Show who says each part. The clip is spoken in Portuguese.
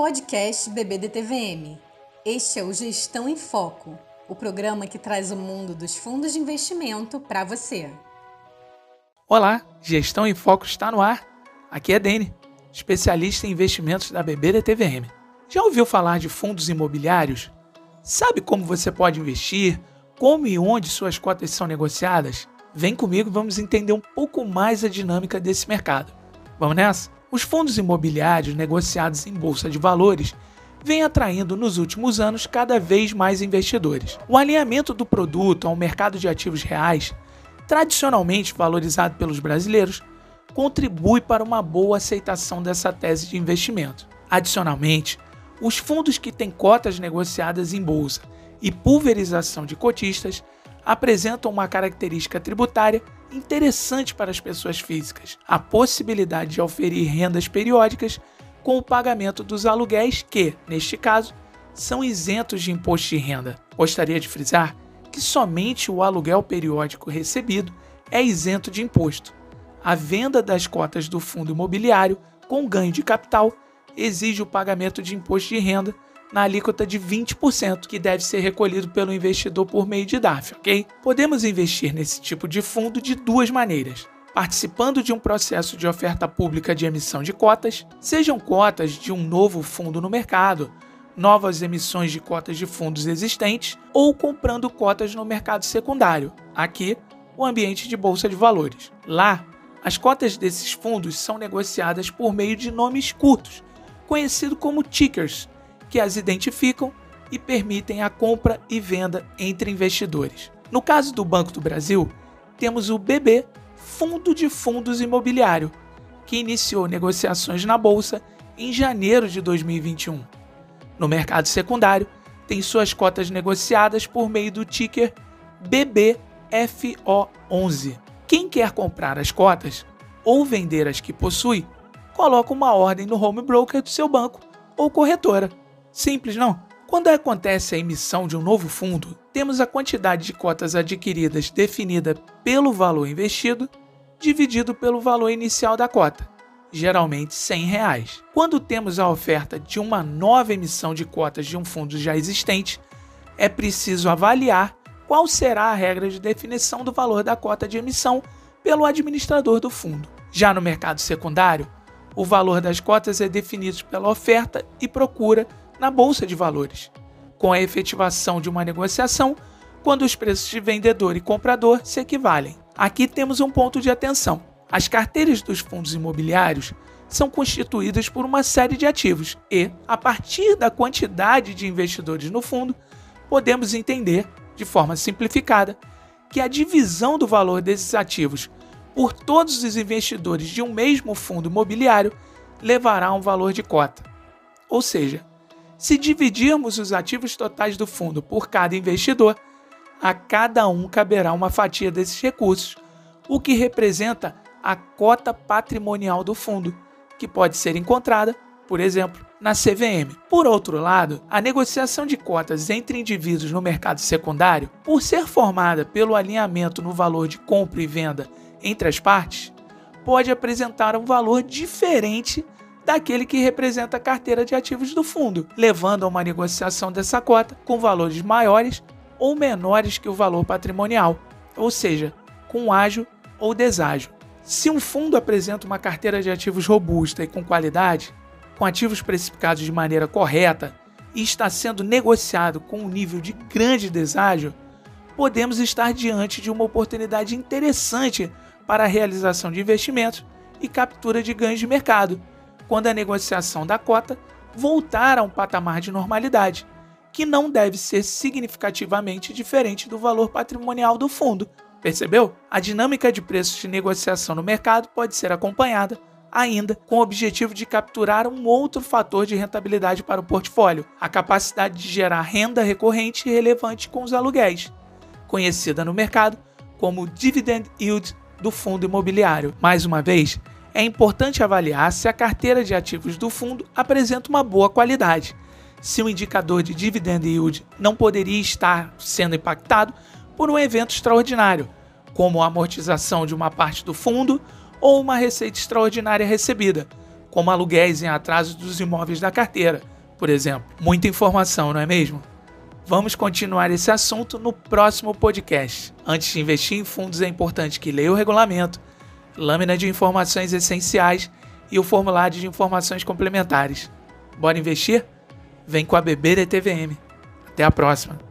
Speaker 1: Podcast BBDTVM. Este é o Gestão em Foco, o programa que traz o mundo dos fundos de investimento para você.
Speaker 2: Olá, Gestão em Foco está no ar. Aqui é Dene, especialista em investimentos da BBDTVM. Já ouviu falar de fundos imobiliários? Sabe como você pode investir? Como e onde suas cotas são negociadas? Vem comigo vamos entender um pouco mais a dinâmica desse mercado. Vamos nessa? Os fundos imobiliários negociados em bolsa de valores vêm atraindo nos últimos anos cada vez mais investidores. O alinhamento do produto ao mercado de ativos reais, tradicionalmente valorizado pelos brasileiros, contribui para uma boa aceitação dessa tese de investimento. Adicionalmente, os fundos que têm cotas negociadas em bolsa e pulverização de cotistas apresentam uma característica tributária interessante para as pessoas físicas: a possibilidade de oferir rendas periódicas com o pagamento dos aluguéis que, neste caso, são isentos de imposto de renda. Gostaria de frisar que somente o aluguel periódico recebido é isento de imposto. A venda das cotas do fundo imobiliário com ganho de capital exige o pagamento de imposto de renda na alíquota de 20%, que deve ser recolhido pelo investidor por meio de DAF, ok? Podemos investir nesse tipo de fundo de duas maneiras. Participando de um processo de oferta pública de emissão de cotas, sejam cotas de um novo fundo no mercado, novas emissões de cotas de fundos existentes ou comprando cotas no mercado secundário. Aqui, o ambiente de bolsa de valores. Lá, as cotas desses fundos são negociadas por meio de nomes curtos, conhecido como tickers, que as identificam e permitem a compra e venda entre investidores. No caso do Banco do Brasil, temos o BB Fundo de Fundos Imobiliário, que iniciou negociações na bolsa em janeiro de 2021. No mercado secundário, tem suas cotas negociadas por meio do ticker BBFO11. Quem quer comprar as cotas ou vender as que possui, coloca uma ordem no home broker do seu banco ou corretora. Simples, não? Quando acontece a emissão de um novo fundo, temos a quantidade de cotas adquiridas definida pelo valor investido dividido pelo valor inicial da cota, geralmente 100 reais. Quando temos a oferta de uma nova emissão de cotas de um fundo já existente, é preciso avaliar qual será a regra de definição do valor da cota de emissão pelo administrador do fundo. Já no mercado secundário, o valor das cotas é definido pela oferta e procura na bolsa de valores, com a efetivação de uma negociação quando os preços de vendedor e comprador se equivalem. Aqui temos um ponto de atenção. As carteiras dos fundos imobiliários são constituídas por uma série de ativos e, a partir da quantidade de investidores no fundo, podemos entender, de forma simplificada, que a divisão do valor desses ativos por todos os investidores de um mesmo fundo imobiliário levará a um valor de cota. Ou seja, se dividirmos os ativos totais do fundo por cada investidor, a cada um caberá uma fatia desses recursos, o que representa a cota patrimonial do fundo, que pode ser encontrada, por exemplo, na CVM. Por outro lado, a negociação de cotas entre indivíduos no mercado secundário, por ser formada pelo alinhamento no valor de compra e venda entre as partes, pode apresentar um valor diferente daquele que representa a carteira de ativos do fundo, levando a uma negociação dessa cota com valores maiores ou menores que o valor patrimonial, ou seja, com ágio ou deságio. Se um fundo apresenta uma carteira de ativos robusta e com qualidade, com ativos precificados de maneira correta e está sendo negociado com um nível de grande deságio, podemos estar diante de uma oportunidade interessante para a realização de investimentos e captura de ganhos de mercado, quando a negociação da cota voltar a um patamar de normalidade, que não deve ser significativamente diferente do valor patrimonial do fundo. Percebeu? A dinâmica de preços de negociação no mercado pode ser acompanhada ainda com o objetivo de capturar um outro fator de rentabilidade para o portfólio, a capacidade de gerar renda recorrente e relevante com os aluguéis, conhecida no mercado como dividend yield do fundo imobiliário. Mais uma vez, é importante avaliar se a carteira de ativos do fundo apresenta uma boa qualidade. Se o indicador de dividend yield não poderia estar sendo impactado por um evento extraordinário, como a amortização de uma parte do fundo ou uma receita extraordinária recebida, como aluguéis em atraso dos imóveis da carteira, por exemplo. Muita informação, não é mesmo? Vamos continuar esse assunto no próximo podcast. Antes de investir em fundos, é importante que leia o regulamento, lâmina de informações essenciais e o formulário de informações complementares. Bora investir? Vem com a BBDTVM. Até a próxima!